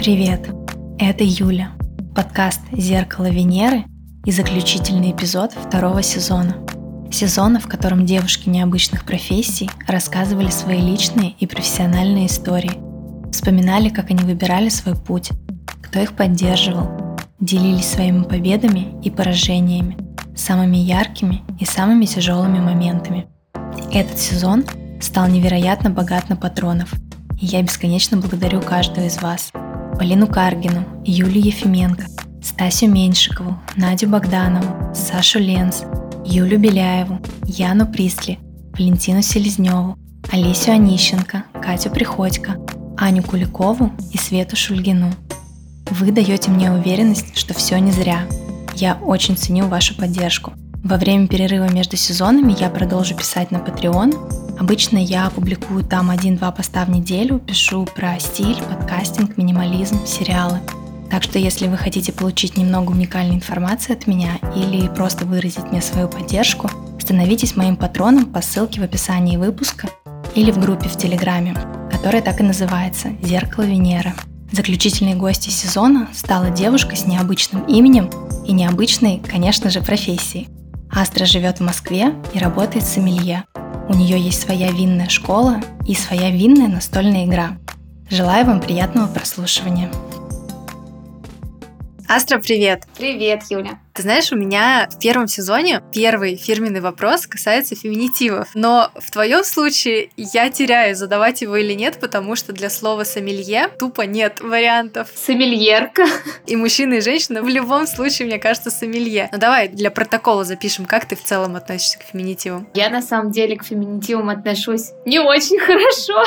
Привет, это Юля, подкаст «Зеркало Венеры» и заключительный эпизод второго сезона. Сезона, в котором девушки необычных профессий рассказывали свои личные и профессиональные истории, вспоминали, как они выбирали свой путь, кто их поддерживал, делились своими победами и поражениями, самыми яркими и самыми тяжелыми моментами. Этот сезон стал невероятно богат на патронов, и я бесконечно благодарю каждого из вас – Полину Каргину, Юлию Ефименко, Стасю Меньшикову, Надю Богданову, Сашу Ленц, Юлю Беляеву, Яну Присли, Валентину Селезневу, Олесю Онищенко, Катю Приходько, Аню Куликову и Свету Шульгину. Вы даете мне уверенность, что все не зря. Я очень ценю вашу поддержку. Во время перерыва между сезонами я продолжу писать на Patreon, Обычно я публикую там один-два поста в неделю, пишу про стиль, подкастинг, минимализм, сериалы. Так что если вы хотите получить немного уникальной информации от меня или просто выразить мне свою поддержку, становитесь моим патроном по ссылке в описании выпуска или в группе в Телеграме, которая так и называется «Зеркало Венеры». Заключительной гостьей сезона стала девушка с необычным именем и необычной, конечно же, профессией. Астра живет в Москве и работает сомелье – у нее есть своя винная школа и своя винная настольная игра. Желаю вам приятного прослушивания. Астра, привет! Привет, Юля! Ты знаешь, у меня в первом сезоне первый фирменный вопрос касается феминитивов. Но в твоем случае я теряю, задавать его или нет, потому что для слова сомелье тупо нет вариантов. Сомельерка. И мужчина, и женщина в любом случае, мне кажется, сомелье. Ну давай для протокола запишем, как ты в целом относишься к феминитивам. Я на самом деле к феминитивам отношусь не очень хорошо.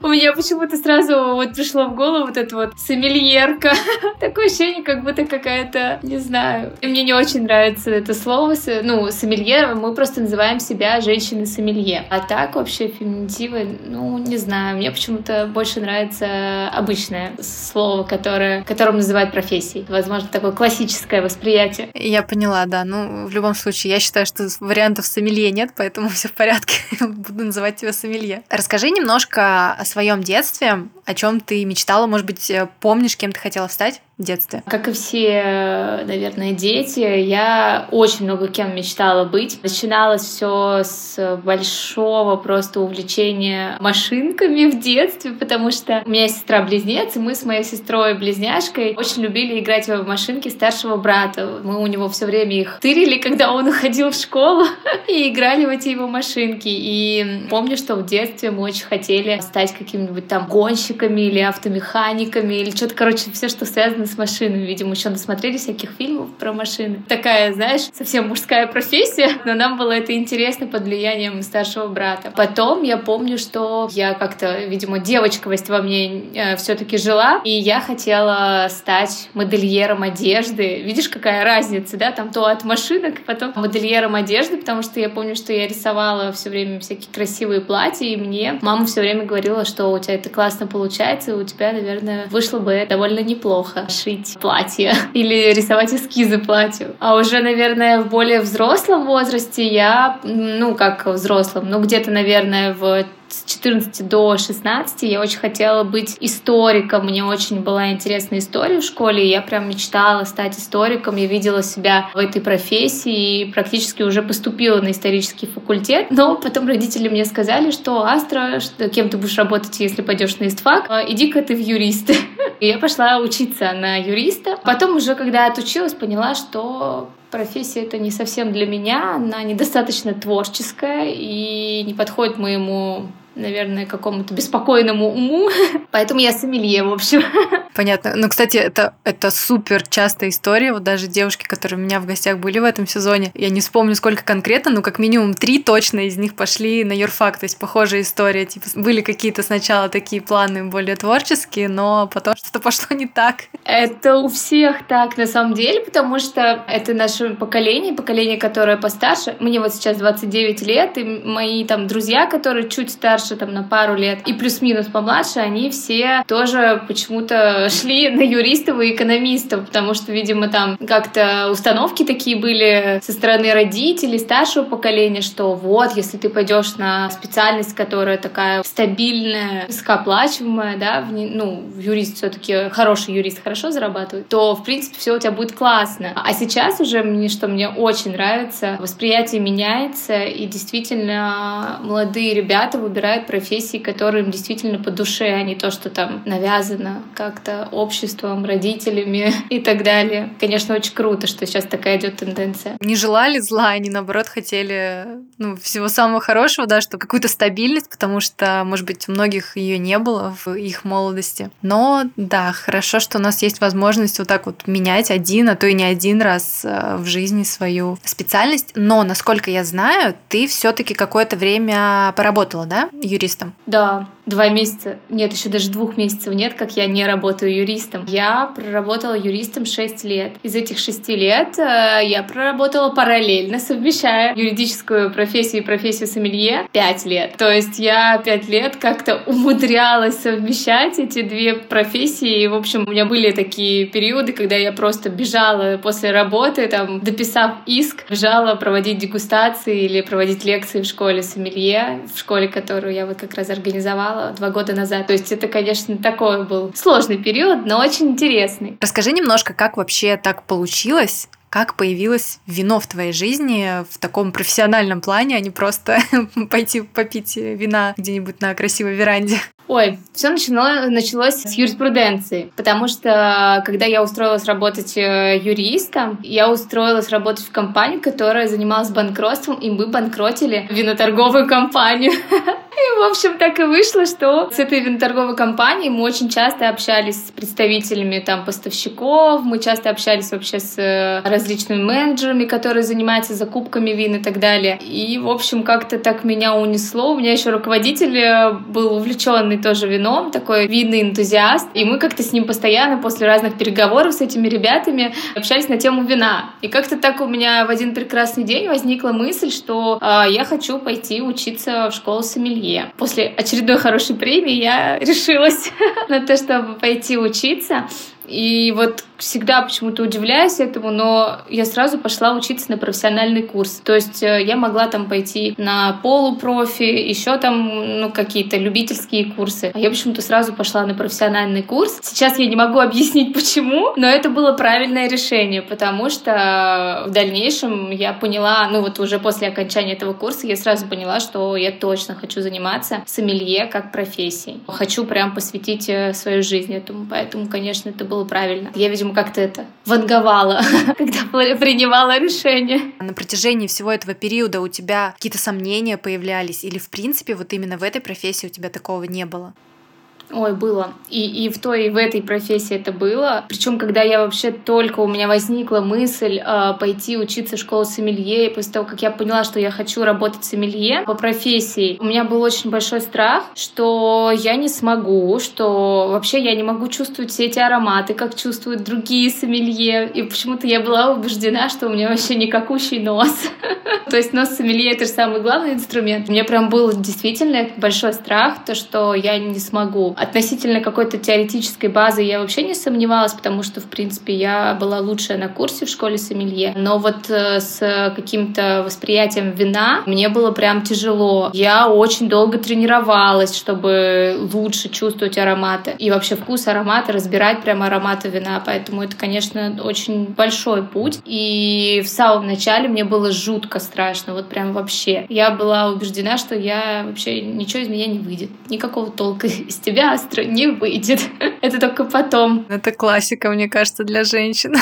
У меня почему-то сразу вот пришло в голову вот это вот сомельерка. Такое ощущение, как будто какая-то, не знаю, мне не очень нравится это слово, ну, сомелье, мы просто называем себя женщины-сомелье. А так вообще феминитивы, ну, не знаю, мне почему-то больше нравится обычное слово, которое, которым называют профессией. Возможно, такое классическое восприятие. Я поняла, да. Ну, в любом случае, я считаю, что вариантов сомелье нет, поэтому все в порядке. Буду называть тебя сомелье. Расскажи немножко о своем детстве, о чем ты мечтала, может быть, помнишь, кем ты хотела стать? В детстве? Как и все, наверное, дети, я очень много кем мечтала быть. Начиналось все с большого просто увлечения машинками в детстве, потому что у меня сестра-близнец, и мы с моей сестрой-близняшкой очень любили играть в машинки старшего брата. Мы у него все время их тырили, когда он уходил в школу, и играли в эти его машинки. И помню, что в детстве мы очень хотели стать какими-нибудь там гонщиками или автомеханиками, или что-то, короче, все, что связано с машинами. Видимо, еще насмотрели всяких фильмов про машины. Такая, знаешь, совсем мужская профессия, но нам было это интересно под влиянием старшего брата. Потом я помню, что я как-то, видимо, девочковость во мне э, все-таки жила, и я хотела стать модельером одежды. Видишь, какая разница, да? Там то от машинок, потом модельером одежды, потому что я помню, что я рисовала все время всякие красивые платья, и мне мама все время говорила, что у тебя это классно получается, и у тебя, наверное, вышло бы довольно неплохо шить платье или рисовать эскизы платью. А уже, наверное, в более взрослом возрасте я, ну, как взрослом, ну, где-то, наверное, в с 14 до 16 я очень хотела быть историком. Мне очень была интересна история в школе, и я прям мечтала стать историком. Я видела себя в этой профессии и практически уже поступила на исторический факультет. Но потом родители мне сказали, что Астра, что, кем ты будешь работать, если пойдешь на истфак, а, иди-ка ты в юристы. И я пошла учиться на юриста. Потом уже, когда отучилась, поняла, что профессия это не совсем для меня, она недостаточно творческая и не подходит моему наверное, какому-то беспокойному уму. Поэтому я сомелье, в общем. Понятно. Ну, кстати, это, это супер частая история. Вот даже девушки, которые у меня в гостях были в этом сезоне, я не вспомню, сколько конкретно, но как минимум три точно из них пошли на юрфак. То есть похожая история. Типа были какие-то сначала такие планы более творческие, но потом что-то пошло не так. Это у всех так на самом деле, потому что это наше поколение, поколение, которое постарше. Мне вот сейчас 29 лет, и мои там друзья, которые чуть старше помладше, там, на пару лет, и плюс-минус помладше, они все тоже почему-то шли на юристов и экономистов, потому что, видимо, там как-то установки такие были со стороны родителей, старшего поколения, что вот, если ты пойдешь на специальность, которая такая стабильная, высокооплачиваемая, да, в, ну, юрист все-таки хороший юрист хорошо зарабатывает, то, в принципе, все у тебя будет классно. А сейчас уже мне, что мне очень нравится, восприятие меняется, и действительно молодые ребята выбирают профессии, которые им действительно по душе, а не то, что там навязано как-то обществом, родителями и так далее. Конечно, очень круто, что сейчас такая идет тенденция. Не желали зла, они наоборот хотели ну, всего самого хорошего, да, что какую-то стабильность, потому что, может быть, у многих ее не было в их молодости. Но да, хорошо, что у нас есть возможность вот так вот менять один, а то и не один раз э, в жизни свою специальность. Но, насколько я знаю, ты все-таки какое-то время поработала, да, юристом? Да, два месяца, нет, еще даже двух месяцев нет, как я не работаю юристом. Я проработала юристом 6 лет. Из этих шести лет э, я проработала параллельно, совмещая юридическую профессию и профессию сомелье 5 лет. То есть я 5 лет как-то умудрялась совмещать эти две профессии. И, в общем, у меня были такие периоды, когда я просто бежала после работы, там, дописав иск, бежала проводить дегустации или проводить лекции в школе сомелье, в школе, которую я вот как раз организовала два года назад. То есть это, конечно, такой был сложный период, но очень интересный. Расскажи немножко, как вообще так получилось, как появилось вино в твоей жизни в таком профессиональном плане, а не просто пойти попить вина где-нибудь на красивой веранде? Ой, все начало, началось с юриспруденции, потому что когда я устроилась работать э, юристом, я устроилась работать в компанию, которая занималась банкротством, и мы банкротили виноторговую компанию. И, в общем, так и вышло, что с этой виноторговой компанией мы очень часто общались с представителями там поставщиков, мы часто общались вообще с э, различными менеджерами, которые занимаются закупками вин и так далее. И, в общем, как-то так меня унесло. У меня еще руководитель э, был увлеченный тоже вином, такой винный энтузиаст. И мы как-то с ним постоянно после разных переговоров с этими ребятами общались на тему вина. И как-то так у меня в один прекрасный день возникла мысль, что э, я хочу пойти учиться в школу сомелье семье. После очередной хорошей премии я решилась на то, чтобы пойти учиться. И вот всегда почему-то удивляюсь этому, но я сразу пошла учиться на профессиональный курс. То есть э, я могла там пойти на полупрофи, еще там ну, какие-то любительские курсы. А я почему-то сразу пошла на профессиональный курс. Сейчас я не могу объяснить почему, но это было правильное решение, потому что в дальнейшем я поняла, ну вот уже после окончания этого курса я сразу поняла, что я точно хочу заниматься сомелье как профессией. Хочу прям посвятить э, свою жизнь этому, поэтому, конечно, это было правильно. Я, видимо, как-то это ванговала, когда принимала решение. На протяжении всего этого периода у тебя какие-то сомнения появлялись? Или, в принципе, вот именно в этой профессии у тебя такого не было? Ой, было. И, и в той, и в этой профессии это было. Причем, когда я вообще только у меня возникла мысль э, пойти учиться в школу сомелье, и после того, как я поняла, что я хочу работать сомелье по профессии, у меня был очень большой страх, что я не смогу, что вообще я не могу чувствовать все эти ароматы, как чувствуют другие сомелье. И почему-то я была убеждена, что у меня вообще никакущий нос. То есть нос сомелье — это же самый главный инструмент. У меня прям был действительно большой страх, то, что я не смогу. Относительно какой-то теоретической базы я вообще не сомневалась, потому что, в принципе, я была лучшая на курсе в школе сомелье. Но вот э, с каким-то восприятием вина мне было прям тяжело. Я очень долго тренировалась, чтобы лучше чувствовать ароматы. И вообще вкус аромата, разбирать прям ароматы вина. Поэтому это, конечно, очень большой путь. И в самом начале мне было жутко страшно, вот прям вообще. Я была убеждена, что я вообще ничего из меня не выйдет. Никакого толка из тебя астра не выйдет. Это только потом. Это классика, мне кажется, для женщин.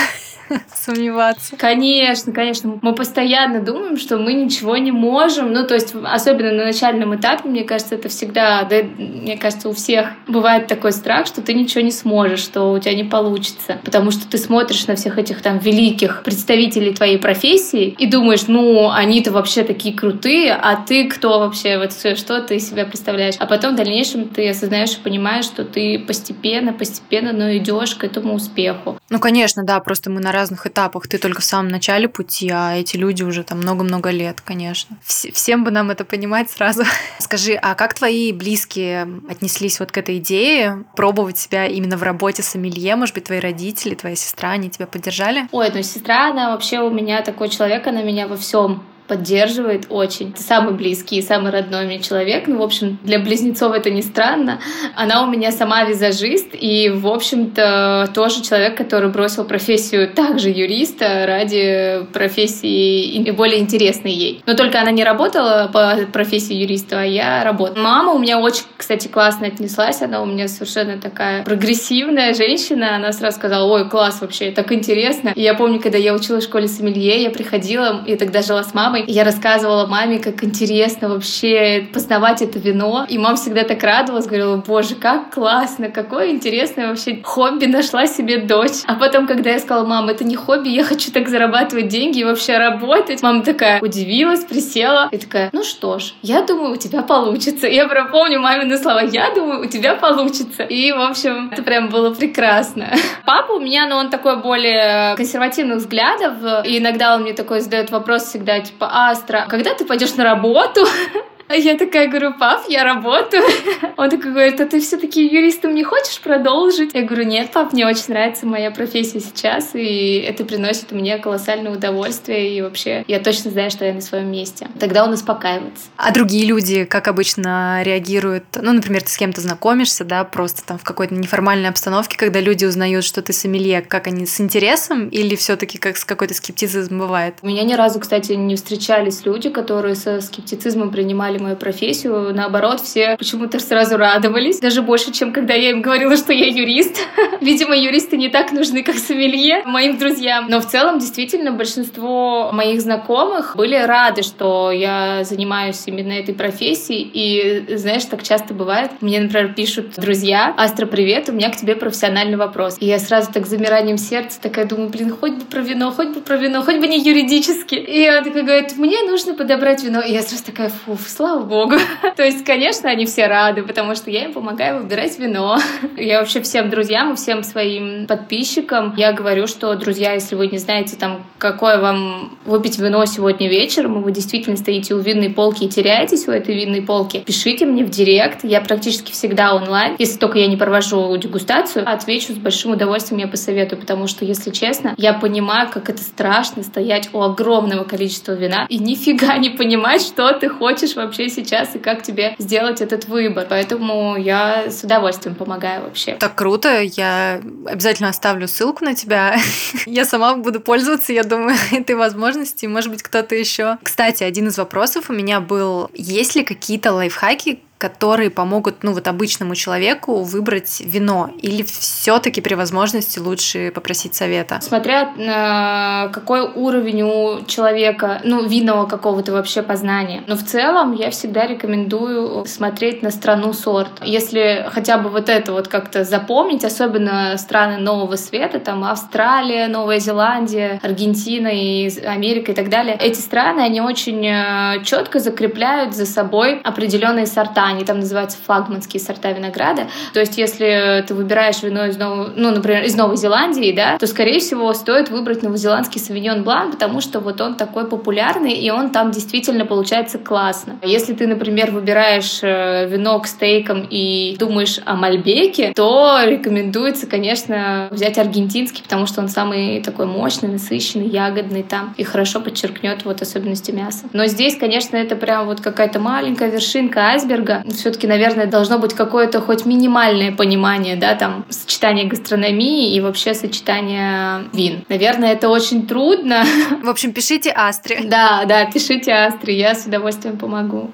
сомневаться. Конечно, конечно. Мы постоянно думаем, что мы ничего не можем. Ну, то есть, особенно на начальном этапе, мне кажется, это всегда, да, мне кажется, у всех бывает такой страх, что ты ничего не сможешь, что у тебя не получится. Потому что ты смотришь на всех этих там великих представителей твоей профессии и думаешь, ну, они-то вообще такие крутые, а ты кто вообще, вот что ты себя представляешь? А потом в дальнейшем ты осознаешь и понимаешь, понимаешь, что ты постепенно, постепенно, но идешь к этому успеху. Ну, конечно, да, просто мы на разных этапах. Ты только в самом начале пути, а эти люди уже там много-много лет, конечно. Вс- всем бы нам это понимать сразу. Скажи, а как твои близкие отнеслись вот к этой идее пробовать себя именно в работе с сомелье? Может быть, твои родители, твоя сестра, они тебя поддержали? Ой, ну сестра, она вообще у меня такой человек, она меня во всем поддерживает очень. Это самый близкий и самый родной мне человек. Ну, в общем, для близнецов это не странно. Она у меня сама визажист и, в общем-то, тоже человек, который бросил профессию также юриста ради профессии и более интересной ей. Но только она не работала по профессии юриста, а я работала. Мама у меня очень, кстати, классно отнеслась. Она у меня совершенно такая прогрессивная женщина. Она сразу сказала, ой, класс вообще, так интересно. И я помню, когда я училась в школе сомелье, я приходила, и тогда жила с мамой, мамой. Я рассказывала маме, как интересно вообще познавать это вино. И мама всегда так радовалась, говорила, боже, как классно, какое интересное вообще хобби нашла себе дочь. А потом, когда я сказала, мам, это не хобби, я хочу так зарабатывать деньги и вообще работать, мама такая удивилась, присела и такая, ну что ж, я думаю, у тебя получится. Я прям помню мамины слова, я думаю, у тебя получится. И, в общем, это прям было прекрасно. Папа у меня, ну, он такой более консервативных взглядов, и иногда он мне такой задает вопрос всегда, типа, типа, Астра, когда ты пойдешь на работу? А я такая говорю, пап, я работаю. Он такой говорит, а ты все-таки юристом не хочешь продолжить? Я говорю, нет, пап, мне очень нравится моя профессия сейчас, и это приносит мне колоссальное удовольствие, и вообще я точно знаю, что я на своем месте. Тогда он успокаивается. А другие люди, как обычно, реагируют? Ну, например, ты с кем-то знакомишься, да, просто там в какой-то неформальной обстановке, когда люди узнают, что ты сомелье, как они с интересом или все-таки как с какой-то скептицизм бывает? У меня ни разу, кстати, не встречались люди, которые со скептицизмом принимали признавали мою профессию. Наоборот, все почему-то сразу радовались. Даже больше, чем когда я им говорила, что я юрист. Видимо, юристы не так нужны, как сомелье моим друзьям. Но в целом, действительно, большинство моих знакомых были рады, что я занимаюсь именно этой профессией. И, знаешь, так часто бывает. Мне, например, пишут друзья, Астра, привет, у меня к тебе профессиональный вопрос. И я сразу так замиранием сердца такая думаю, блин, хоть бы про вино, хоть бы про вино, хоть бы не юридически. И он такой говорит, мне нужно подобрать вино. И я сразу такая, фу, слава слава богу. То есть, конечно, они все рады, потому что я им помогаю выбирать вино. Я вообще всем друзьям и всем своим подписчикам я говорю, что, друзья, если вы не знаете, там, какое вам выпить вино сегодня вечером, и вы действительно стоите у винной полки и теряетесь у этой винной полки, пишите мне в директ. Я практически всегда онлайн. Если только я не провожу дегустацию, отвечу с большим удовольствием, я посоветую, потому что, если честно, я понимаю, как это страшно стоять у огромного количества вина и нифига не понимать, что ты хочешь вообще вообще сейчас и как тебе сделать этот выбор. Поэтому я с удовольствием помогаю вообще. Так круто. Я обязательно оставлю ссылку на тебя. я сама буду пользоваться, я думаю, этой возможностью. Может быть, кто-то еще. Кстати, один из вопросов у меня был, есть ли какие-то лайфхаки, которые помогут, ну, вот обычному человеку выбрать вино? Или все-таки при возможности лучше попросить совета? Смотря на какой уровень у человека, ну, винного какого-то вообще познания. Но в целом я всегда рекомендую смотреть на страну сорт. Если хотя бы вот это вот как-то запомнить, особенно страны Нового Света, там Австралия, Новая Зеландия, Аргентина и Америка и так далее, эти страны, они очень э, четко закрепляют за собой определенные сорта они там называются флагманские сорта винограда. То есть, если ты выбираешь вино из Новой, ну, например, из Новой Зеландии, да, то, скорее всего, стоит выбрать новозеландский савиньон блан, потому что вот он такой популярный, и он там действительно получается классно. Если ты, например, выбираешь э, вино к стейкам и думаешь о Мальбеке, то рекомендуется, конечно, взять аргентинский, потому что он самый такой мощный, насыщенный, ягодный там, и хорошо подчеркнет вот особенности мяса. Но здесь, конечно, это прям вот какая-то маленькая вершинка айсберга, все-таки, наверное, должно быть какое-то хоть минимальное понимание, да, там, сочетание гастрономии и вообще сочетание вин. Наверное, это очень трудно. В общем, пишите Астре. Да, да, пишите Астре, я с удовольствием помогу.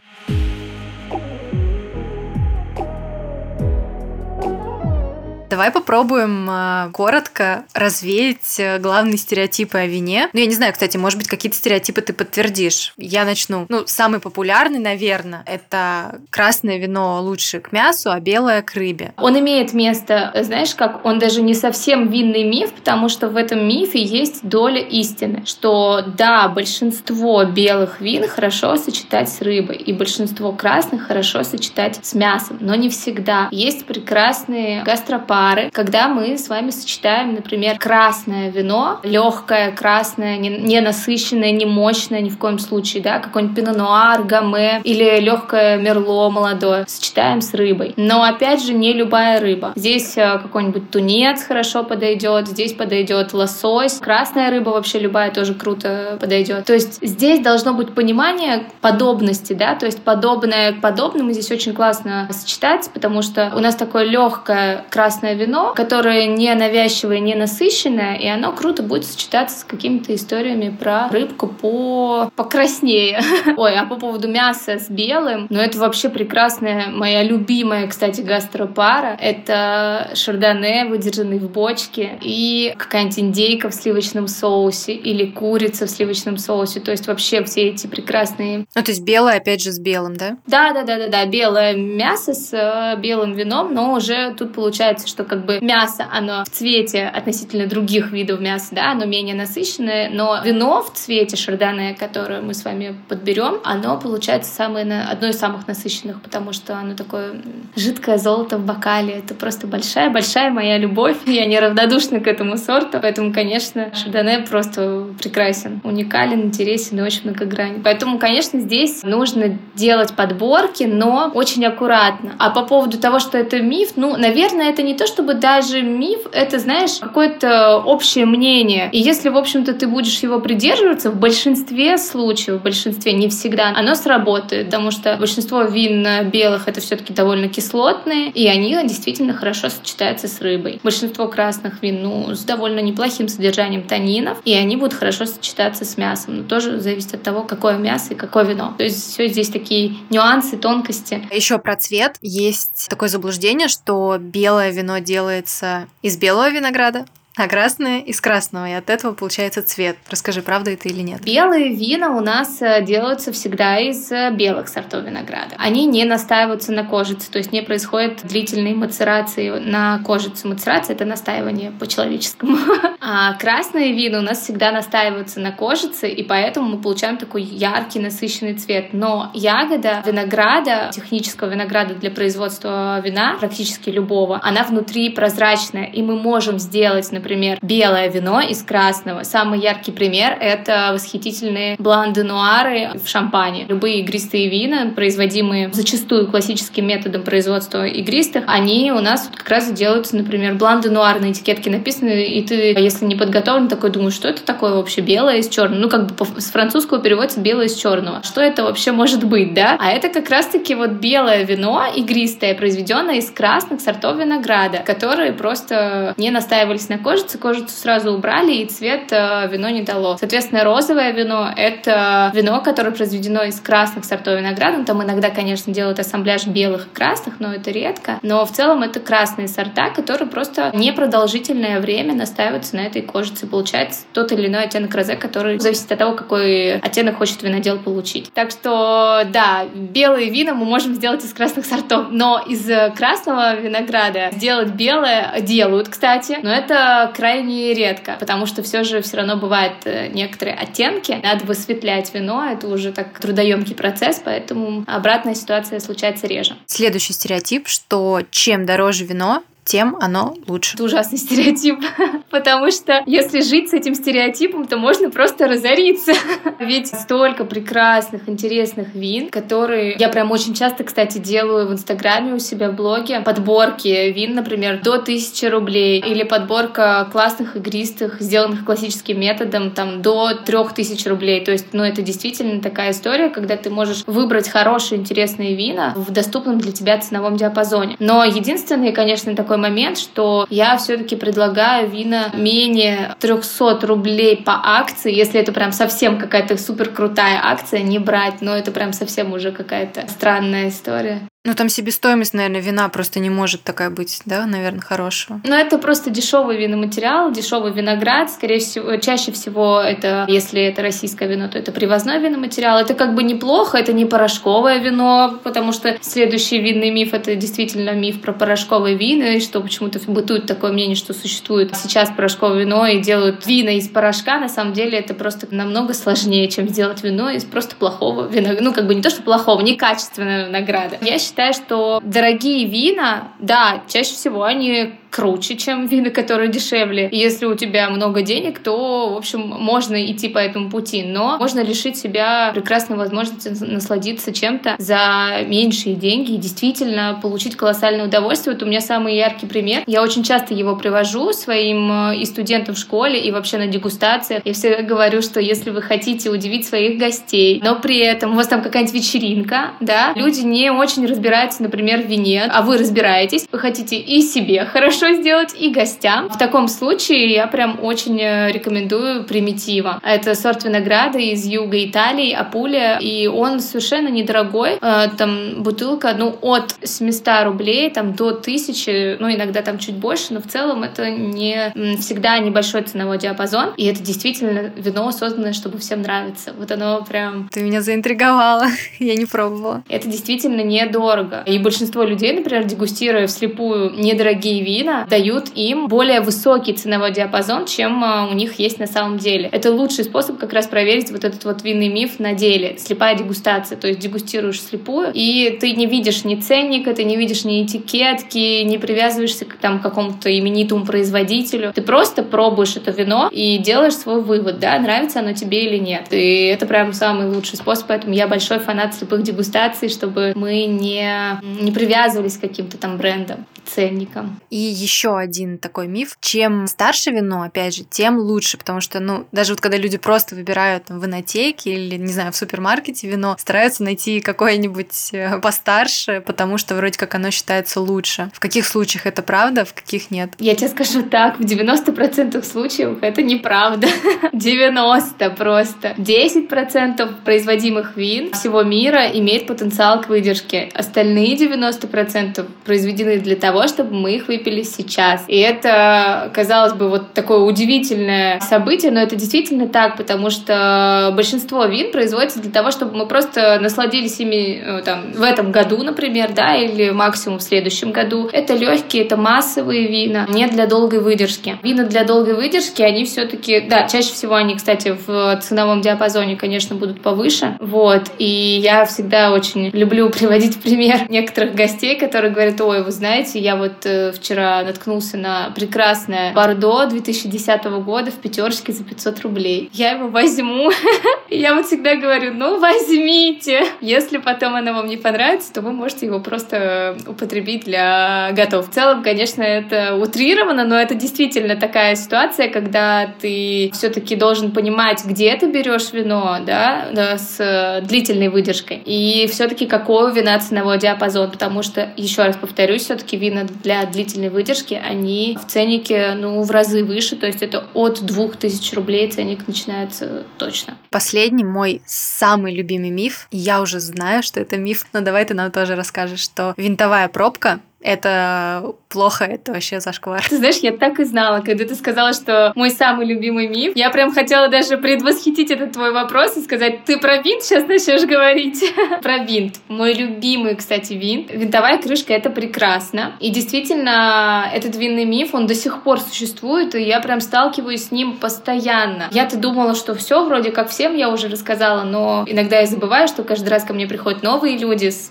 Давай попробуем э, коротко развеять э, главные стереотипы о вине. Ну, я не знаю, кстати, может быть, какие-то стереотипы ты подтвердишь. Я начну. Ну, самый популярный, наверное, это красное вино лучше к мясу, а белое к рыбе. Он имеет место, знаешь, как он даже не совсем винный миф, потому что в этом мифе есть доля истины, что да, большинство белых вин хорошо сочетать с рыбой, и большинство красных хорошо сочетать с мясом, но не всегда. Есть прекрасные гастропары, когда мы с вами сочетаем, например, красное вино, легкое, красное, не насыщенное, не мощное ни в коем случае, да, какой-нибудь пино-нуар, гаме или легкое мерло молодое, сочетаем с рыбой. Но опять же, не любая рыба. Здесь э, какой-нибудь тунец хорошо подойдет, здесь подойдет лосось, красная рыба вообще любая тоже круто подойдет. То есть здесь должно быть понимание подобности, да, то есть подобное к подобному здесь очень классно сочетать, потому что у нас такое легкое красное вино, которое не навязчивое, не насыщенное, и оно круто будет сочетаться с какими-то историями про рыбку по покраснее. Ой, а по поводу мяса с белым, ну это вообще прекрасная, моя любимая, кстати, гастропара. Это шардоне, выдержанный в бочке, и какая-нибудь индейка в сливочном соусе, или курица в сливочном соусе. То есть вообще все эти прекрасные... Ну, то есть белое, опять же, с белым, да? Да, да, да, да, да. Белое мясо с э, белым вином, но уже тут получается, что как бы мясо, оно в цвете относительно других видов мяса, да, оно менее насыщенное, но вино в цвете шардоне, которое мы с вами подберем, оно получается самое, одно из самых насыщенных, потому что оно такое жидкое золото в бокале. Это просто большая-большая моя любовь. Я неравнодушна к этому сорту, поэтому, конечно, шардоне просто прекрасен, уникален, интересен и очень многогранен. Поэтому, конечно, здесь нужно делать подборки, но очень аккуратно. А по поводу того, что это миф, ну, наверное, это не то, чтобы даже миф, это, знаешь, какое-то общее мнение. И если, в общем-то, ты будешь его придерживаться, в большинстве случаев, в большинстве, не всегда, оно сработает, потому что большинство вин белых это все-таки довольно кислотные, и они действительно хорошо сочетаются с рыбой. Большинство красных вин, ну, с довольно неплохим содержанием танинов, и они будут хорошо сочетаться с мясом. Но тоже зависит от того, какое мясо и какое вино. То есть все здесь такие нюансы, тонкости. Еще про цвет. Есть такое заблуждение, что белое вино делается из белого винограда, а красное из красного, и от этого получается цвет. Расскажи, правда это или нет? Белые вина у нас э, делаются всегда из э, белых сортов винограда. Они не настаиваются на кожице, то есть не происходит длительной мацерации на кожице. Мацерация — это настаивание по-человеческому. А красные вина у нас всегда настаиваются на кожице, и поэтому мы получаем такой яркий, насыщенный цвет. Но ягода винограда, технического винограда для производства вина, практически любого, она внутри прозрачная, и мы можем сделать, например, белое вино из красного. Самый яркий пример — это восхитительные бланды-нуары в шампане. Любые игристые вина, производимые зачастую классическим методом производства игристых, они у нас как раз делаются, например, бланды-нуар на этикетке написаны, и ты, если не подготовлен, такой думаешь, что это такое вообще белое из черного? Ну, как бы с французского переводится белое из черного. Что это вообще может быть, да? А это как раз-таки вот белое вино игристое, произведенное из красных сортов винограда, которые просто не настаивались на коже, кожицы, кожицу сразу убрали, и цвет э, вино не дало. Соответственно, розовое вино — это вино, которое произведено из красных сортов винограда. Там иногда, конечно, делают ассамбляж белых и красных, но это редко. Но в целом это красные сорта, которые просто непродолжительное время настаиваются на этой кожице. Получается тот или иной оттенок розе, который зависит от того, какой оттенок хочет винодел получить. Так что, да, белые вина мы можем сделать из красных сортов, но из красного винограда сделать белое делают, кстати, но это крайне редко, потому что все же все равно бывают э, некоторые оттенки. Надо высветлять вино, это уже так трудоемкий процесс, поэтому обратная ситуация случается реже. Следующий стереотип, что чем дороже вино, тем оно лучше. Это ужасный стереотип, потому что если жить с этим стереотипом, то можно просто разориться. Ведь столько прекрасных, интересных вин, которые я прям очень часто, кстати, делаю в Инстаграме у себя в блоге. Подборки вин, например, до 1000 рублей или подборка классных игристых, сделанных классическим методом, там, до 3000 рублей. То есть, ну, это действительно такая история, когда ты можешь выбрать хорошие, интересные вина в доступном для тебя ценовом диапазоне. Но единственное, конечно, такой такой момент, что я все-таки предлагаю вина менее 300 рублей по акции, если это прям совсем какая-то супер крутая акция, не брать, но это прям совсем уже какая-то странная история. Ну, там себестоимость, наверное, вина просто не может такая быть, да, наверное, хорошего. Ну, это просто дешевый виноматериал, дешевый виноград. Скорее всего, чаще всего это, если это российское вино, то это привозной виноматериал. Это как бы неплохо, это не порошковое вино, потому что следующий винный миф — это действительно миф про порошковые вина, что почему-то бытует такое мнение, что существует сейчас порошковое вино и делают вина из порошка. На самом деле это просто намного сложнее, чем сделать вино из просто плохого вина. Ну, как бы не то, что плохого, некачественного винограда. Я считаю, что дорогие вина, да, чаще всего они круче, чем вина, которые дешевле. И если у тебя много денег, то, в общем, можно идти по этому пути. Но можно лишить себя прекрасной возможности насладиться чем-то за меньшие деньги и действительно получить колоссальное удовольствие. Вот у меня самый яркий пример. Я очень часто его привожу своим э, и студентам в школе, и вообще на дегустациях. Я всегда говорю, что если вы хотите удивить своих гостей, но при этом у вас там какая-нибудь вечеринка, да, люди не очень разбираются, например, в вине, а вы разбираетесь, вы хотите и себе хорошо хорошо сделать и гостям. В таком случае я прям очень э, рекомендую примитива. Это сорт винограда из юга Италии, Апулия, и он совершенно недорогой. Э, там бутылка, ну, от 700 рублей там до 1000, ну, иногда там чуть больше, но в целом это не всегда небольшой ценовой диапазон, и это действительно вино, созданное, чтобы всем нравиться. Вот оно прям... Ты меня заинтриговала, я не пробовала. Это действительно недорого. И большинство людей, например, дегустируя вслепую недорогие вина, магазина дают им более высокий ценовой диапазон, чем а, у них есть на самом деле. Это лучший способ как раз проверить вот этот вот винный миф на деле. Слепая дегустация, то есть дегустируешь слепую, и ты не видишь ни ценника, ты не видишь ни этикетки, не привязываешься к там какому-то именитому производителю. Ты просто пробуешь это вино и делаешь свой вывод, да, нравится оно тебе или нет. И это прям самый лучший способ, поэтому я большой фанат слепых дегустаций, чтобы мы не, не привязывались к каким-то там брендам, ценникам. И еще один такой миф. Чем старше вино, опять же, тем лучше, потому что, ну, даже вот когда люди просто выбирают там, в инотеке или, не знаю, в супермаркете вино, стараются найти какое-нибудь э, постарше, потому что вроде как оно считается лучше. В каких случаях это правда, в каких нет? Я тебе скажу так, в 90% случаев это неправда. 90 просто. 10% производимых вин всего мира имеет потенциал к выдержке. Остальные 90% произведены для того, чтобы мы их выпили сейчас. И это, казалось бы, вот такое удивительное событие, но это действительно так, потому что большинство вин производится для того, чтобы мы просто насладились ими э, там, в этом году, например, да, или максимум в следующем году. Это легкие, это массовые вина, не для долгой выдержки. Вина для долгой выдержки, они все-таки, да, чаще всего они, кстати, в ценовом диапазоне, конечно, будут повыше. Вот. И я всегда очень люблю приводить пример некоторых гостей, которые говорят, ой, вы знаете, я вот э, вчера наткнулся на прекрасное Бордо 2010 года в пятерочке за 500 рублей. Я его возьму. Я вот всегда говорю, ну возьмите. Если потом оно вам не понравится, то вы можете его просто употребить для готов. В целом, конечно, это утрировано, но это действительно такая ситуация, когда ты все-таки должен понимать, где ты берешь вино, да, да с длительной выдержкой. И все-таки какого вина ценовой диапазон, потому что, еще раз повторюсь, все-таки вина для длительной выдержки, они в ценнике, ну, в разы выше, то есть это от 2000 рублей ценник начинается точно. Последний мой самый любимый миф, я уже знаю, что это миф, но давай ты нам тоже расскажешь, что винтовая пробка это плохо, это вообще зашквар. Ты знаешь, я так и знала, когда ты сказала, что мой самый любимый миф. Я прям хотела даже предвосхитить этот твой вопрос и сказать, ты про винт сейчас начнешь говорить? про винт. Мой любимый, кстати, винт. Винтовая крышка — это прекрасно. И действительно, этот винный миф, он до сих пор существует, и я прям сталкиваюсь с ним постоянно. Я-то думала, что все вроде как всем я уже рассказала, но иногда я забываю, что каждый раз ко мне приходят новые люди с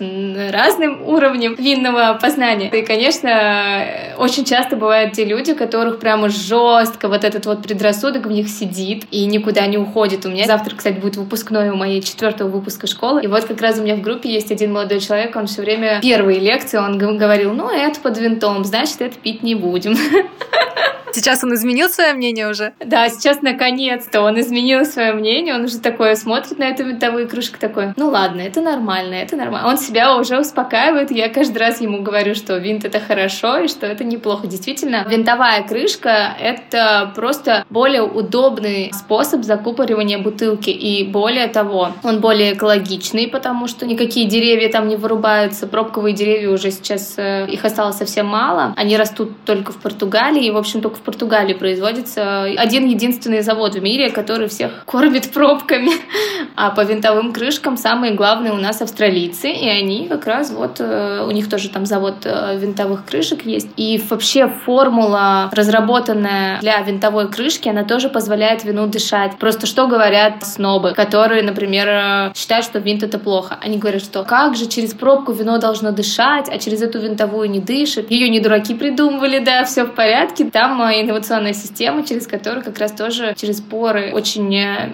разным уровнем винного познания плане. И, конечно, очень часто бывают те люди, которых прямо жестко вот этот вот предрассудок в них сидит и никуда не уходит. У меня завтра, кстати, будет выпускной у моей четвертого выпуска школы. И вот как раз у меня в группе есть один молодой человек, он все время первые лекции, он говорил, ну, это под винтом, значит, это пить не будем. Сейчас он изменил свое мнение уже? Да, сейчас наконец-то он изменил свое мнение, он уже такое смотрит на эту винтовую крышку такой, ну ладно, это нормально, это нормально. Он себя уже успокаивает, я каждый раз ему говорю, что винт это хорошо и что это неплохо. Действительно, винтовая крышка — это просто более удобный способ закупоривания бутылки, и более того, он более экологичный, потому что никакие деревья там не вырубаются, пробковые деревья уже сейчас, э, их осталось совсем мало, они растут только в Португалии, и, в общем, только в Португалии производится один единственный завод в мире, который всех кормит пробками. А по винтовым крышкам самые главные у нас австралийцы, и они как раз вот, э, у них тоже там завод э, винтовых крышек есть. И вообще формула, разработанная для винтовой крышки, она тоже позволяет вину дышать. Просто что говорят снобы, которые, например, э, считают, что винт это плохо. Они говорят, что как же через пробку вино должно дышать, а через эту винтовую не дышит. Ее не дураки придумывали, да, все в порядке. Там инновационная система, через которую как раз тоже через поры очень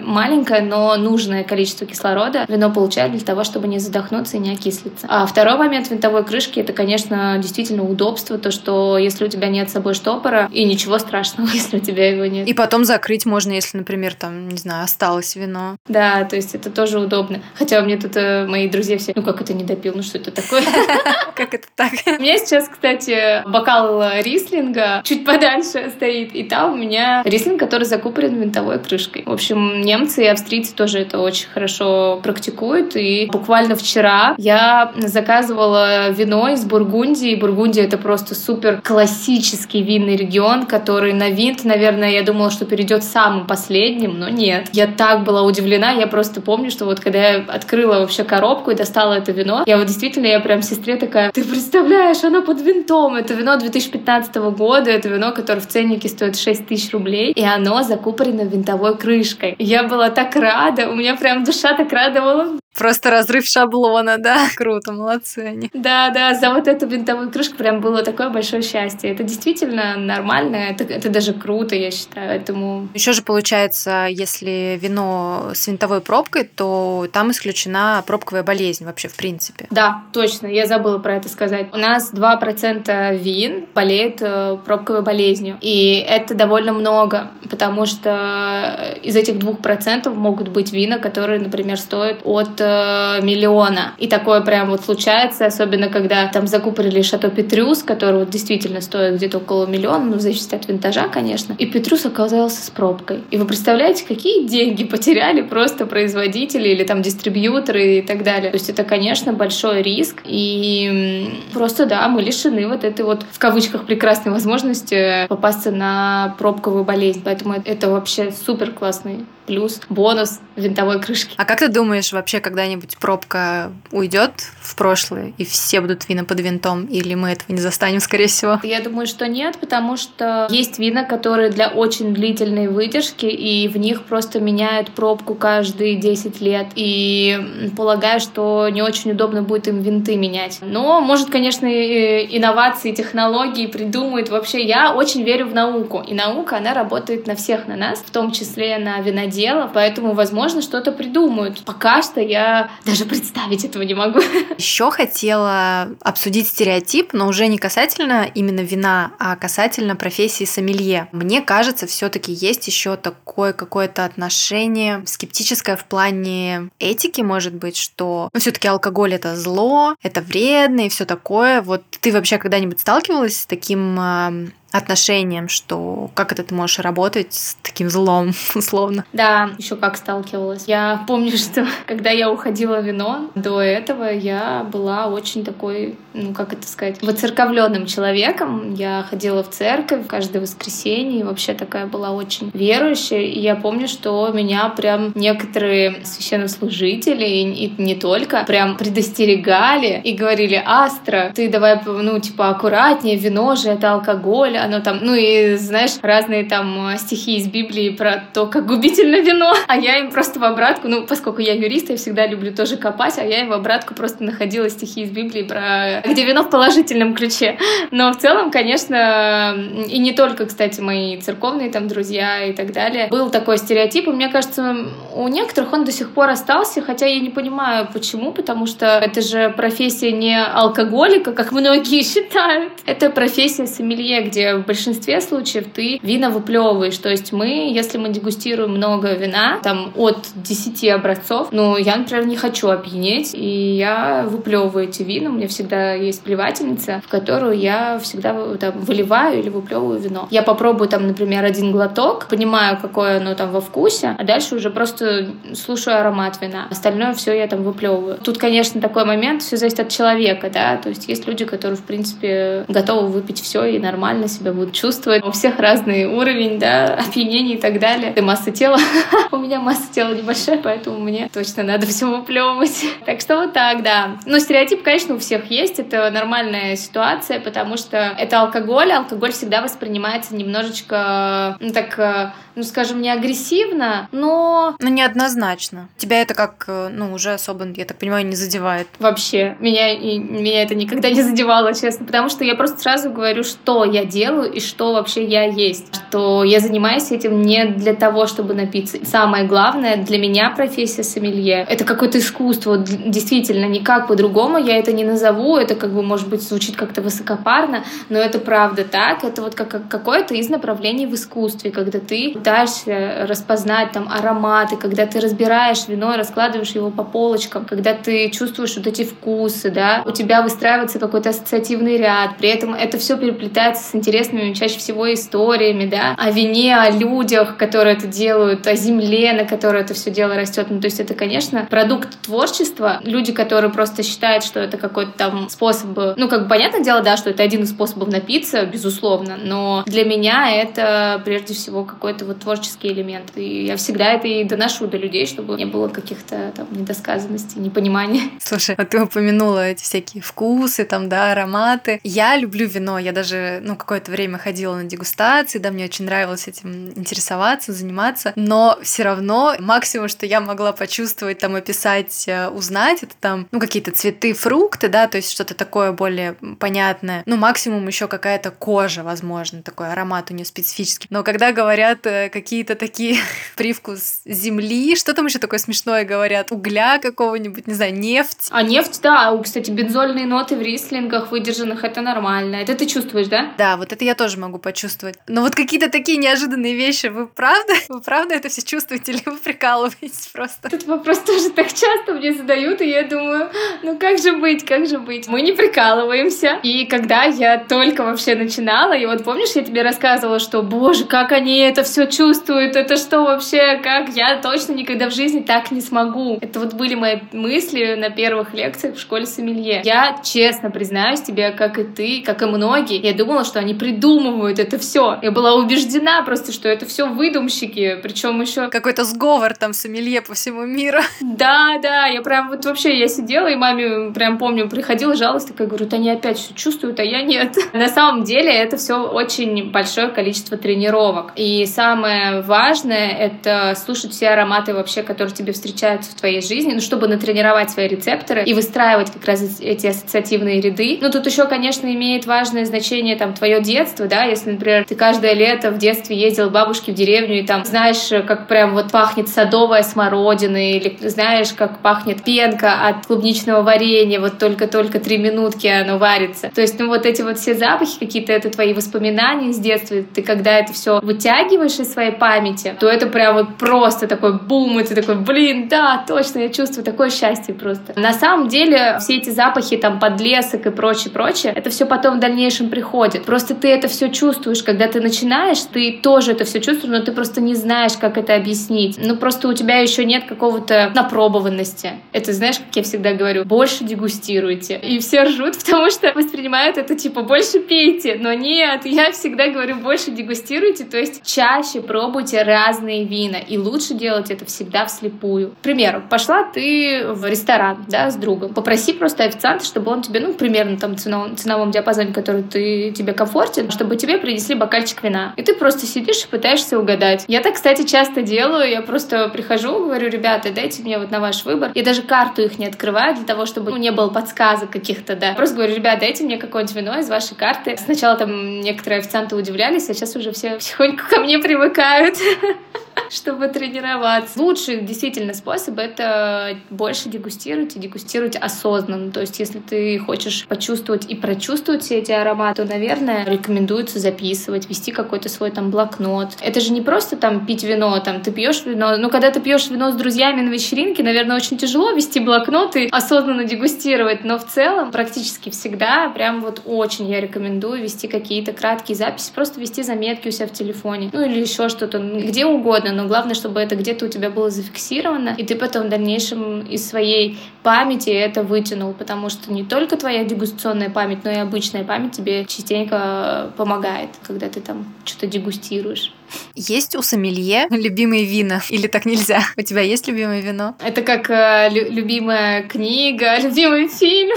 маленькое, но нужное количество кислорода вино получает для того, чтобы не задохнуться и не окислиться. А второй момент винтовой крышки — это, конечно, действительно удобство, то, что если у тебя нет с собой штопора, и ничего страшного, если у тебя его нет. И потом закрыть можно, если, например, там, не знаю, осталось вино. Да, то есть это тоже удобно. Хотя у меня тут э, мои друзья все, ну как это не допил, ну что это такое? Как это так? У меня сейчас, кстати, бокал рислинга чуть подальше стоит, и там у меня рислинг, который закупорен винтовой крышкой. В общем, немцы и австрийцы тоже это очень хорошо практикуют, и буквально вчера я заказывала вино из Бургундии. Бургундия — это просто супер классический винный регион, который на винт, наверное, я думала, что перейдет самым последним, но нет. Я так была удивлена, я просто помню, что вот когда я открыла вообще коробку и достала это вино, я вот действительно, я прям сестре такая, ты представляешь, оно под винтом, это вино 2015 года, это вино, которое в ценнике стоит 6 тысяч рублей, и оно закупорено винтовой крышкой. Я была так рада, у меня прям душа так радовала. Просто разрыв шаблона, да? Круто, молодцы они. Да, да, за вот эту винтовую крышку прям было такое большое счастье. Это действительно нормально, это, это даже круто, я считаю. Этому... Еще же получается, если вино с винтовой пробкой, то там исключена пробковая болезнь вообще в принципе. Да, точно, я забыла про это сказать. У нас 2% вин болеют э, пробковой болезнью. И это довольно много, потому что из этих 2% могут быть вина, которые, например, стоят от э, миллиона. И такое прям вот случается, особенно когда там закупорили Шато Петрюс, который вот действительно стоит где-то около миллиона, ну, зависит от винтажа, конечно. И Петрюс оказался с пробкой. И вы представляете, какие деньги потеряли просто производители или там дистрибьюторы и так далее. То есть это, конечно, большой риск. И просто, да, мы лишены вот этой вот, в кавычках, прекрасной возможности попасться на пробковую болезнь. Поэтому это вообще супер классный плюс, бонус винтовой крышки. А как ты думаешь, вообще когда-нибудь пробка уйдет в прошлое, и все будут вина под винтом, или мы этого не застанем, скорее всего? Я думаю, что нет, потому что есть вина, которые для очень длительной выдержки, и в них просто меняют пробку каждые 10 лет, и полагаю, что не очень удобно будет им винты менять. Но, может, конечно, инновации, технологии придумают. Вообще, я очень верю в науку, и наука, она работает на всех на нас, в том числе на виноделах, дело, поэтому, возможно, что-то придумают. Пока что я даже представить этого не могу. Еще хотела обсудить стереотип, но уже не касательно именно вина, а касательно профессии сомелье. Мне кажется, все-таки есть еще такое какое-то отношение скептическое в плане этики, может быть, что ну, все-таки алкоголь это зло, это вредно и все такое. Вот ты вообще когда-нибудь сталкивалась с таким отношением, что как это ты можешь работать с таким злом, условно. Да, еще как сталкивалась. Я помню, что когда я уходила в вино, до этого я была очень такой, ну как это сказать, воцерковленным человеком. Я ходила в церковь каждое воскресенье, и вообще такая была очень верующая. И я помню, что меня прям некоторые священнослужители, и не только, прям предостерегали и говорили, Астра, ты давай, ну, типа, аккуратнее, вино же это алкоголь, оно там, ну и, знаешь, разные там э, стихи из Библии про то, как губительно вино, а я им просто в обратку, ну, поскольку я юрист, я всегда люблю тоже копать, а я им в обратку просто находила стихи из Библии про где вино в положительном ключе. Но в целом, конечно, и не только, кстати, мои церковные там друзья и так далее, был такой стереотип, и мне кажется, у некоторых он до сих пор остался, хотя я не понимаю, почему, потому что это же профессия не алкоголика, как многие считают. Это профессия сомелье, где В большинстве случаев ты вина выплевываешь. То есть мы, если мы дегустируем много вина, там от 10 образцов, ну, я, например, не хочу опьянеть, и я выплевываю эти вина. У меня всегда есть плевательница, в которую я всегда там, выливаю или выплевываю вино. Я попробую там, например, один глоток, понимаю, какое оно там во вкусе, а дальше уже просто слушаю аромат вина. Остальное все я там выплевываю. Тут, конечно, такой момент, все зависит от человека, да, то есть есть люди, которые, в принципе, готовы выпить все и нормально себя будут чувствовать. У всех разный уровень, да, опьянения и так далее. И масса тела. У меня масса тела небольшая, поэтому мне точно надо все выплевывать. Так что вот так, да. Но стереотип, конечно, у всех есть. Это нормальная ситуация, потому что это алкоголь. Алкоголь всегда воспринимается немножечко, ну так, э, ну скажем, не агрессивно, но... Ну неоднозначно. Тебя это как, э, ну уже особо, я так понимаю, не задевает. Вообще. Меня, и, меня это никогда не задевало, честно. Потому что я просто сразу говорю, что я делаю и что вообще я есть. Что я занимаюсь этим не для того, чтобы напиться. Самое главное, для меня профессия сомелье — это какое-то искусство. Действительно, никак по-другому я это не назову. Это как бы, может быть, звучит как-то высокопарно, но это правда так. Это вот как какое-то из направлений в искусстве, когда ты пытаешься распознать там ароматы, когда ты разбираешь вино раскладываешь его по полочкам, когда ты чувствуешь вот эти вкусы, да, у тебя выстраивается какой-то ассоциативный ряд, при этом это все переплетается с интересными чаще всего историями, да, о вине, о людях, которые это делают, о земле, на которой это все дело растет. Ну, то есть это, конечно, продукт творчества. Люди, которые просто считают, что это какой-то там способ, ну, как бы понятное дело, да, что это один из способов напиться, безусловно, но для меня это прежде всего какой-то вот творческий элемент. И я всегда это и доношу до людей, чтобы не было каких-то там недосказанностей, непонимания. Слушай, а ты упомянула эти всякие вкусы, там, да, ароматы. Я люблю вино, я даже, ну, какое-то время ходила на дегустации, да, мне очень нравилось этим интересоваться, заниматься, но все равно максимум, что я могла почувствовать, там, описать, э, узнать, это там, ну, какие-то цветы, фрукты, да, то есть что-то такое более понятное. Ну, максимум еще какая-то кожа, возможно, такой аромат у нее специфический. Но когда говорят э, какие-то такие привкус земли, что там еще такое смешное говорят? Угля какого-нибудь, не знаю, нефть. А нефть, да, кстати, бензольные ноты в рислингах выдержанных, это нормально. Это ты чувствуешь, да? Да, вот это я тоже могу почувствовать. Но вот какие-то такие неожиданные вещи, вы правда? Вы правда это все чувствуете или вы прикалываетесь просто? Этот вопрос тоже так часто мне задают, и я думаю, ну как же быть, как же быть? Мы не прикалываемся. И когда я только вообще начинала, и вот помнишь, я тебе рассказывала, что, боже, как они это все чувствуют, это что вообще, как я точно никогда в жизни так не смогу. Это вот были мои мысли на первых лекциях в школе сомелье. Я честно признаюсь тебе, как и ты, как и многие, я думала, что они придумывают это все. Я была убеждена просто, что это все выдумщики, причем еще какой-то сговор там сомелье по всему миру. Да, да, я прям вот вообще я сидела и маме прям помню приходила жалость такая, говорю, вот они опять все чувствуют, а я нет. На самом деле это все очень большое количество тренировок. И самое важное — это слушать все ароматы вообще, которые тебе встречаются в твоей жизни, ну, чтобы натренировать свои рецепторы и выстраивать как раз эти ассоциативные ряды. Ну, тут еще, конечно, имеет важное значение там твое детство, да, если, например, ты каждое лето в детстве ездил к бабушке в деревню и там знаешь, как прям вот пахнет садовая смородина или знаешь, как пахнет пенка от клубничного варенья, вот только-только три минутки оно варится. То есть, ну, вот эти вот все запахи какие-то, это твои воспоминания с детства, ты когда это все вытягиваешь из своей памяти, то это прям вот просто такой бум, и ты такой, блин, да, точно, я чувствую такое счастье просто. На самом деле, все эти запахи, там, подлесок и прочее, прочее, это все потом в дальнейшем приходит. Просто ты это все чувствуешь, когда ты начинаешь, ты тоже это все чувствуешь, но ты просто не знаешь, как это объяснить. Ну, просто у тебя еще нет какого-то напробованности. Это, знаешь, как я всегда говорю, больше дегустируйте. И все ржут, потому что воспринимают это типа больше пейте. Но нет, я всегда говорю, больше дегустируйте, то есть чаще пробуйте разные вина. И лучше делать это всегда вслепую. К примеру, пошла ты в ресторан, да, с другом. Попроси просто официанта, чтобы он тебе, ну, примерно там ценовом, ценовом диапазоне, который ты, тебе комфортен, чтобы тебе принесли бокальчик вина. И ты просто сидишь и пытаешься угадать. Я так, кстати, часто делаю. Я просто прихожу, говорю, ребята, дайте мне вот на ваш выбор. Я даже карту их не открываю для того, чтобы ну, не было подсказок каких-то, да. Просто говорю, ребят, дайте мне какое-нибудь вино из вашей карты. Сначала там некоторые официанты удивлялись, а сейчас уже все потихоньку ко мне привыкают. чтобы тренироваться. Лучший действительно способ — это больше дегустировать и дегустировать осознанно. То есть если ты хочешь почувствовать и прочувствовать все эти ароматы, то, наверное, рекомендуется записывать, вести какой-то свой там блокнот. Это же не просто там пить вино, там ты пьешь вино. Ну, когда ты пьешь вино с друзьями на вечеринке, наверное, очень тяжело вести блокнот и осознанно дегустировать. Но в целом практически всегда прям вот очень я рекомендую вести какие-то краткие записи, просто вести заметки у себя в телефоне. Ну или еще что-то, где угодно, но главное, чтобы это где-то у тебя было зафиксировано, и ты потом в дальнейшем из своей памяти это вытянул, потому что не только твоя дегустационная память, но и обычная память тебе частенько помогает, когда ты там что-то дегустируешь. Есть у сомелье любимые вина? Или так нельзя? У тебя есть любимое вино? Это как э, лю- любимая книга, любимый фильм.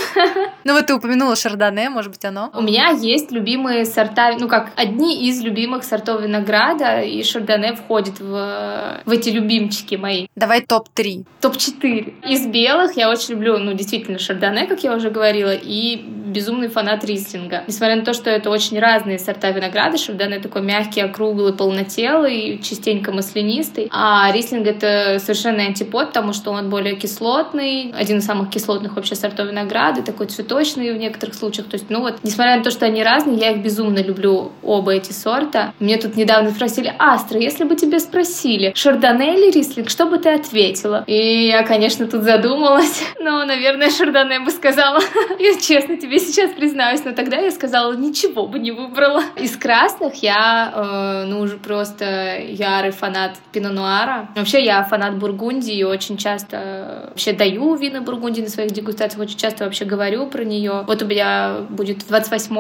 Ну вот ты упомянула шардоне, может быть, оно? У меня есть любимые сорта, ну как одни из любимых сортов винограда, и шардоне входит в, в эти любимчики мои. Давай топ-3. Топ-4. Из белых я очень люблю, ну действительно, шардоне, как я уже говорила, и безумный фанат рислинга. Несмотря на то, что это очень разные сорта винограда, шардоне такой мягкий, округлый, полнотелый, частенько маслянистый, а рислинг это совершенно антипод, потому что он более кислотный, один из самых кислотных вообще сортов винограда, такой цветочный в некоторых случаях. То есть, ну вот, несмотря на то, что они разные, я их безумно люблю, оба эти сорта. Мне тут недавно спросили, Астра, если бы тебе спросили, шардоне или рислинг, что бы ты ответила? И я, конечно, тут задумалась, но, наверное, шардоне бы сказала. Я честно тебе сейчас признаюсь, но тогда я сказала, ничего бы не выбрала. Из красных я, э, ну, уже просто ярый фанат пино-нуара. Вообще, я фанат Бургундии и очень часто вообще даю вина Бургундии на своих дегустациях, очень часто вообще говорю про нее. Вот у меня будет 28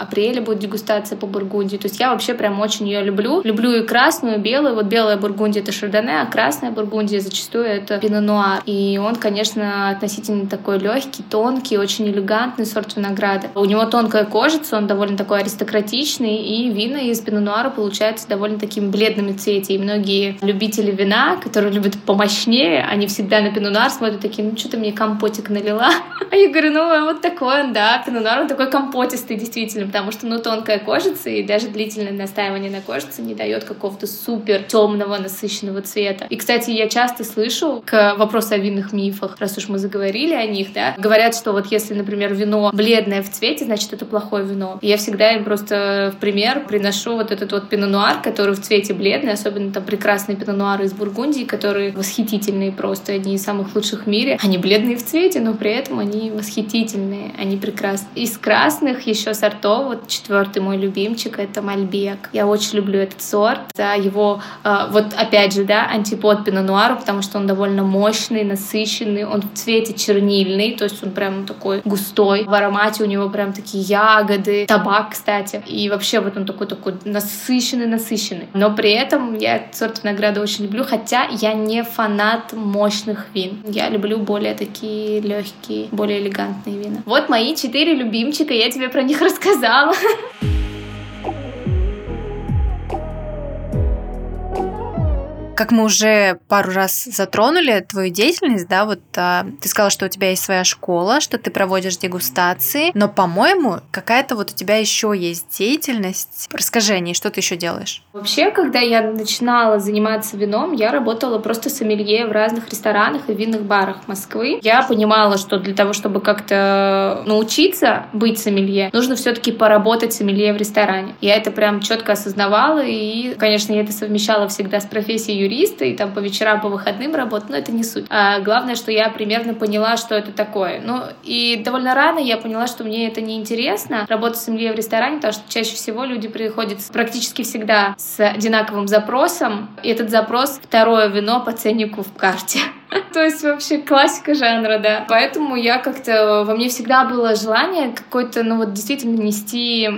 апреля будет дегустация по Бургундии. То есть я вообще прям очень ее люблю. Люблю и красную, и белую. Вот белая Бургундия — это шардоне, а красная Бургундия зачастую это пино-нуар. И он, конечно, относительно такой легкий, тонкий, очень элегантный сорт винограда. У него тонкая кожица, он довольно такой аристократичный, и вина из пино-нуара получаются довольно такими бледными цвете. И многие любители вина, которые любят помощнее, они всегда на пино-нуар смотрят такие, ну что ты мне компотик налила? А я говорю, ну вот такой он, да, пино-нуар, он такой компотистый действительно, потому что, ну, тонкая кожица, и даже длительное настаивание на кожице не дает какого-то супер темного, насыщенного цвета. И, кстати, я часто слышу к вопросу о винных мифах, раз уж мы заговорили о них, да, говорят, что вот если, например, вино бледное в цвете, значит, это плохое вино. И я всегда им просто в пример приношу вот этот вот пино-нуар, который в цвете бледный, особенно там прекрасные пино-нуары из Бургундии, которые восхитительные просто, одни из самых лучших в мире. Они бледные в цвете, но при этом они восхитительные, они прекрасны. Из красных еще сортов, вот четвертый мой любимчик, это Мальбек. Я очень люблю этот сорт за его, э, вот опять же, да, антипод пино-нуару, потому что он довольно мощный, насыщенный, он в цвете чернильный, то есть он прям такой густой. В аромате у него прям такие ягоды, табак, кстати. И вообще вот он такой-такой насыщенный-насыщенный. Но при этом я сорт винограда очень люблю, хотя я не фанат мощных вин. Я люблю более такие легкие, более элегантные вина. Вот мои четыре любимчика, я тебе про них рассказала. Как мы уже пару раз затронули твою деятельность, да, вот а, ты сказала, что у тебя есть своя школа, что ты проводишь дегустации, но, по-моему, какая-то вот у тебя еще есть деятельность. Расскажи о ней, что ты еще делаешь? Вообще, когда я начинала заниматься вином, я работала просто сомелье в разных ресторанах и винных барах Москвы. Я понимала, что для того, чтобы как-то научиться быть сомелье, нужно все-таки поработать сомелье в ресторане. Я это прям четко осознавала, и, конечно, я это совмещала всегда с профессией юриста и там по вечерам, по выходным работать, но это не суть. А главное, что я примерно поняла, что это такое. Ну, и довольно рано я поняла, что мне это не интересно, работать с в ресторане, потому что чаще всего люди приходят практически всегда с одинаковым запросом, и этот запрос — второе вино по ценнику в карте. То есть вообще классика жанра, да. Поэтому я как-то... Во мне всегда было желание какой-то, ну вот действительно нести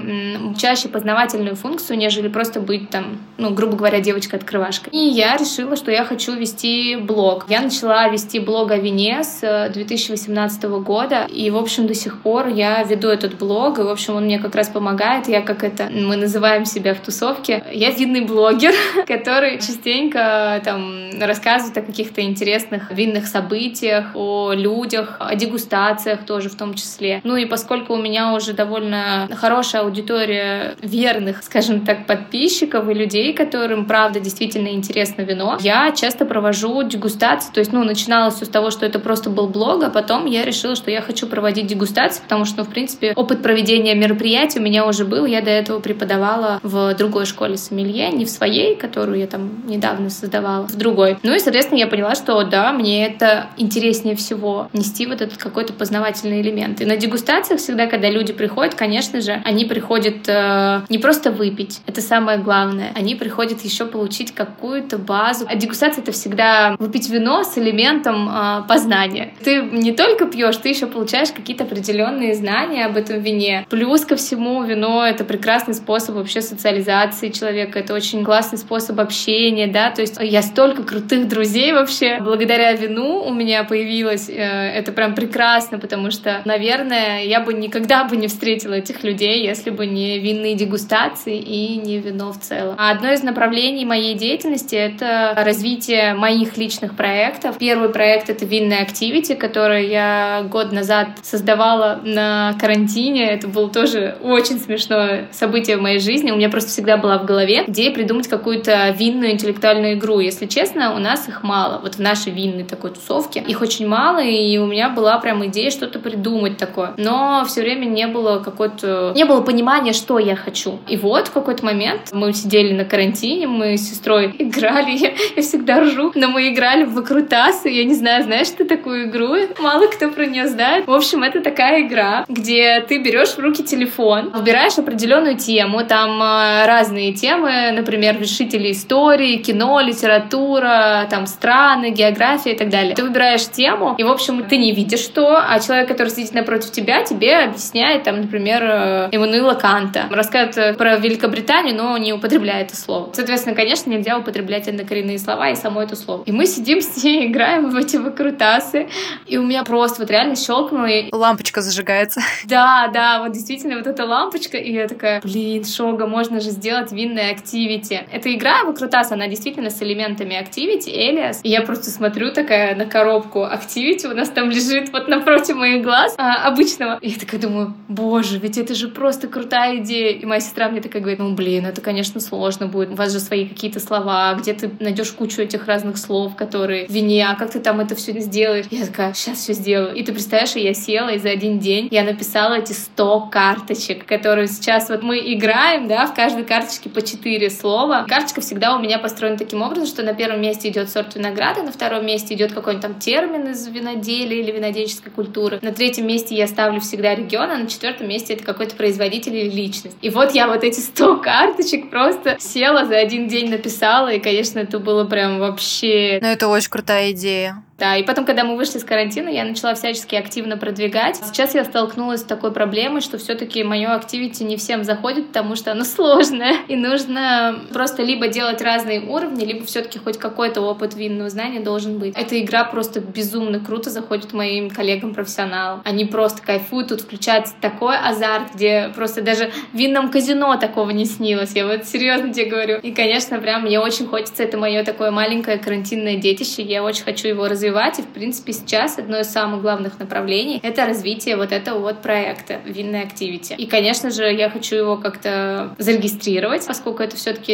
чаще познавательную функцию, нежели просто быть там, ну, грубо говоря, девочкой-открывашкой. И я решила, что я хочу вести блог. Я начала вести блог о вине с 2018 года, и, в общем, до сих пор я веду этот блог, и, в общем, он мне как раз помогает. Я как это... Мы называем себя в тусовке. Я винный блогер, который частенько там рассказывает о каких-то интересных разных винных событиях, о людях, о дегустациях тоже в том числе. Ну и поскольку у меня уже довольно хорошая аудитория верных, скажем так, подписчиков и людей, которым правда действительно интересно вино, я часто провожу дегустации. То есть, ну, начиналось все с того, что это просто был блог, а потом я решила, что я хочу проводить дегустации, потому что, ну, в принципе, опыт проведения мероприятий у меня уже был. Я до этого преподавала в другой школе сомелье, не в своей, которую я там недавно создавала, в другой. Ну и, соответственно, я поняла, что да, мне это интереснее всего нести вот этот какой-то познавательный элемент. И на дегустациях всегда, когда люди приходят, конечно же, они приходят э, не просто выпить, это самое главное, они приходят еще получить какую-то базу. А дегустация — это всегда выпить вино с элементом э, познания. Ты не только пьешь, ты еще получаешь какие-то определенные знания об этом вине. Плюс ко всему, вино — это прекрасный способ вообще социализации человека, это очень классный способ общения, да, то есть я столько крутых друзей вообще. Благодаря вину у меня появилось, э, это прям прекрасно, потому что, наверное, я бы никогда бы не встретила этих людей, если бы не винные дегустации и не вино в целом. А одно из направлений моей деятельности — это развитие моих личных проектов. Первый проект — это винная активити, который я год назад создавала на карантине. Это было тоже очень смешное событие в моей жизни. У меня просто всегда была в голове идея придумать какую-то винную интеллектуальную игру. Если честно, у нас их мало. Вот в нашей винной такой тусовке их очень мало, и у меня была прям идея что-то придумать такое. Но все время не было какой-то... Не было понимания, что я хочу. И вот в какой-то момент мы сидели на карантине, мы с сестрой играли, я, я всегда ржу, но мы играли в выкрутасы, я не знаю, знаешь ты такую игру? Мало кто про нее знает. В общем, это такая игра, где ты берешь в руки телефон, выбираешь определенную тему, там э, разные темы, например, вершители истории, кино, литература, там страны, география и так далее. Ты выбираешь тему, и, в общем, ты не видишь что, а человек, который сидит напротив тебя, тебе объясняет, там, например, э, Эммануила Канта. Рассказывает про Великобританию, но не употребляет это слово. Соответственно, конечно, нельзя употреблять однокоренные слова и само это слово. И мы сидим с ней, играем в эти выкрутасы, и у меня просто вот реально щелкнуло. И... Лампочка зажигается. Да, да, вот действительно вот эта лампочка, и я такая, блин, шога, можно же сделать винное активити. Эта игра выкрутас, она действительно с элементами активити, Элиас. И я просто смотрю такая на коробку активити, у нас там лежит вот напротив моих глаз а, обычного. И я такая думаю, боже, ведь это же просто крутая идея. И моя сестра мне такая говорит, ну блин, это, конечно, сложно будет. У вас же свои какие-то слова, где ты найдешь кучу этих разных слов, которые вине, а как ты там это все сделаешь? Я такая, сейчас все сделаю. И ты представляешь, я села, и за один день я написала эти 100 карточек, которые сейчас вот мы играем, да, в каждой карточке по 4 слова. Карточка всегда у меня построена таким образом, что на первом месте идет сорт винограда, на втором месте идет какой-нибудь там термин из виноделия или винодельческой культуры. На третьем месте я ставлю всегда регион, а на четвертом месте это какой-то производитель или личность. И вот я вот эти 100 карточек просто села за один день написала, и, конечно, это было прям вообще... Ну, это очень крутая идея. Да, и потом, когда мы вышли с карантина, я начала всячески активно продвигать. Сейчас я столкнулась с такой проблемой, что все-таки мое активити не всем заходит, потому что оно сложное. И нужно просто либо делать разные уровни, либо все-таки хоть какой-то опыт винного знания должен быть. Эта игра просто безумно круто заходит моим коллегам-профессионалам. Они просто кайфуют, тут включается такой азарт, где просто даже в винном казино такого не снилось. Я вот серьезно тебе говорю. И, конечно, прям мне очень хочется, это мое такое маленькое карантинное детище, я очень хочу его развивать развивать. И, в принципе, сейчас одно из самых главных направлений — это развитие вот этого вот проекта «Винный Activity». И, конечно же, я хочу его как-то зарегистрировать, поскольку это все таки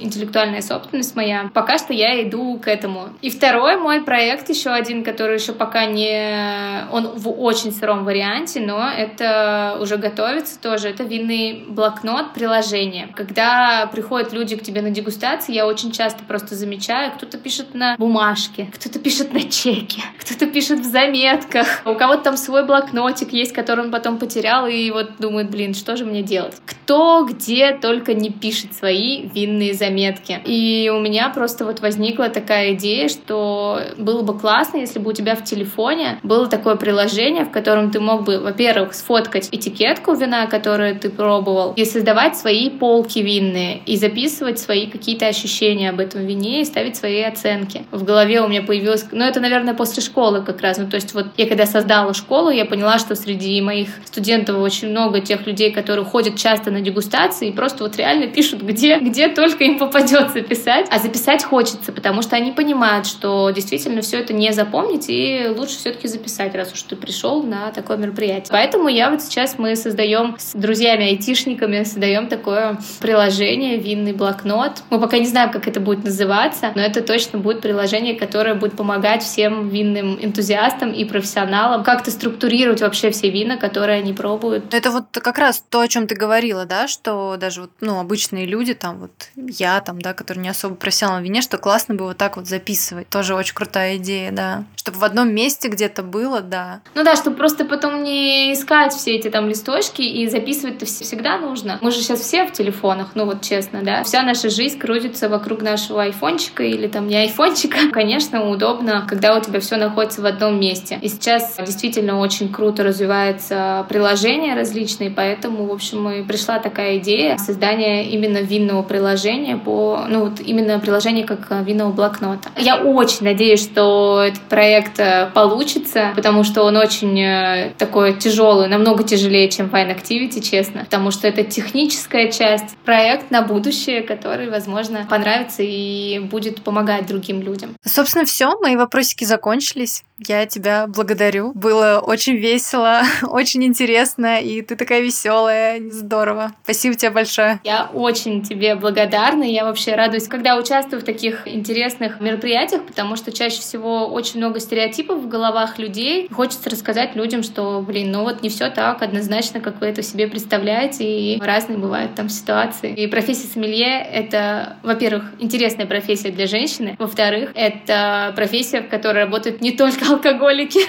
интеллектуальная собственность моя. Пока что я иду к этому. И второй мой проект, еще один, который еще пока не... Он в очень сыром варианте, но это уже готовится тоже. Это винный блокнот, приложение. Когда приходят люди к тебе на дегустации, я очень часто просто замечаю, кто-то пишет на бумажке, кто-то пишет на чеки, кто-то пишет в заметках, у кого-то там свой блокнотик есть, который он потом потерял и вот думает, блин, что же мне делать? Кто где только не пишет свои винные заметки. И у меня просто вот возникла такая идея, что было бы классно, если бы у тебя в телефоне было такое приложение, в котором ты мог бы, во-первых, сфоткать этикетку вина, которую ты пробовал, и создавать свои полки винные, и записывать свои какие-то ощущения об этом вине, и ставить свои оценки. В голове у меня появилось, ну это, наверное, после школы как раз. Ну, то есть вот я когда создала школу, я поняла, что среди моих студентов очень много тех людей, которые ходят часто на дегустации и просто вот реально пишут, где, где только им попадется писать. А записать хочется, потому что они понимают, что действительно все это не запомнить, и лучше все-таки записать, раз уж ты пришел на такое мероприятие. Поэтому я вот сейчас мы создаем с друзьями-айтишниками, создаем такое приложение, винный блокнот. Мы пока не знаем, как это будет называться, но это точно будет приложение, которое будет помогать всем винным энтузиастам и профессионалам как-то структурировать вообще все вина, которые они пробуют. Это вот как раз то, о чем ты говорила, да, что даже вот, ну, обычные люди, там вот я там, да, который не особо профессионал в вине, что классно бы вот так вот записывать. Тоже очень крутая идея, да. Чтобы в одном месте где-то было, да. Ну да, чтобы просто потом не искать все эти там листочки и записывать-то всегда нужно. Мы же сейчас все в телефонах, ну вот честно, да. Вся наша жизнь крутится вокруг нашего айфончика или там не айфончика. Конечно, удобно, когда у тебя все находится в одном месте. И сейчас действительно очень круто развивается приложение различные, поэтому, в общем, и пришла такая идея создания именно винного приложения по, ну вот именно приложение как винного блокнота. Я очень надеюсь, что этот проект э, получится, потому что он очень э, такой тяжелый, намного тяжелее, чем Fine Activity, честно, потому что это техническая часть, проект на будущее, который, возможно, понравится и будет помогать другим людям. Собственно, все, мои вопросики закончились. Я тебя благодарю. Было очень весело, очень интересно, и ты такая веселая, здорово. Спасибо тебе большое. Я очень тебе благодарна. Я вообще радуюсь, когда участвую в таких интересных мероприятиях, потому что чаще всего очень много стереотипов в головах людей. Хочется рассказать людям, что, блин, ну вот не все так однозначно, как вы это себе представляете, и разные бывают там ситуации. И профессия сомелье — это, во-первых, интересная профессия для женщины, во-вторых, это профессия, в которой работают не только алкоголики.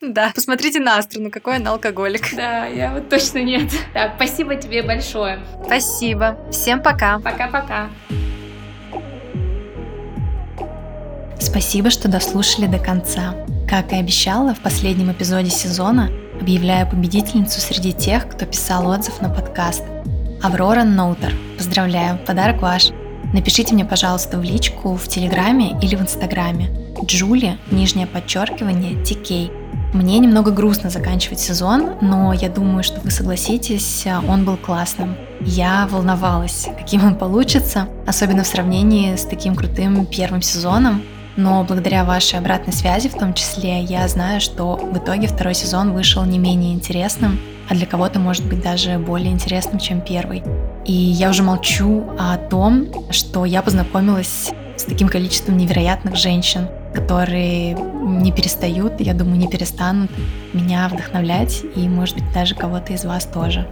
Да, посмотрите на Астру, какой она алкоголик. Да, я вот точно нет. Так, спасибо тебе большое. Спасибо. Всем пока. Пока-пока. Спасибо, что дослушали до конца. Как и обещала, в последнем эпизоде сезона объявляю победительницу среди тех, кто писал отзыв на подкаст. Аврора Ноутер. Поздравляю, подарок ваш. Напишите мне, пожалуйста, в личку в Телеграме или в Инстаграме. Джули, нижнее подчеркивание, Тикей. Мне немного грустно заканчивать сезон, но я думаю, что вы согласитесь, он был классным. Я волновалась, каким он получится, особенно в сравнении с таким крутым первым сезоном. Но благодаря вашей обратной связи в том числе, я знаю, что в итоге второй сезон вышел не менее интересным, а для кого-то может быть даже более интересным, чем первый. И я уже молчу о том, что я познакомилась с таким количеством невероятных женщин, которые не перестают, я думаю, не перестанут меня вдохновлять и, может быть, даже кого-то из вас тоже.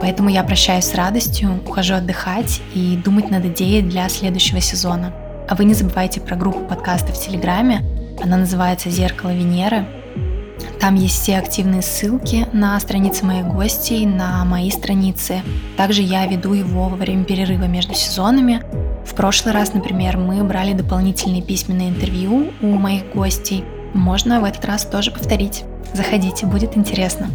Поэтому я прощаюсь с радостью, ухожу отдыхать и думать над идеей для следующего сезона. А вы не забывайте про группу подкаста в Телеграме. Она называется «Зеркало Венеры». Там есть все активные ссылки на страницы моих гостей, на мои страницы. Также я веду его во время перерыва между сезонами. В прошлый раз, например, мы брали дополнительные письменные интервью у моих гостей. Можно в этот раз тоже повторить. Заходите, будет интересно.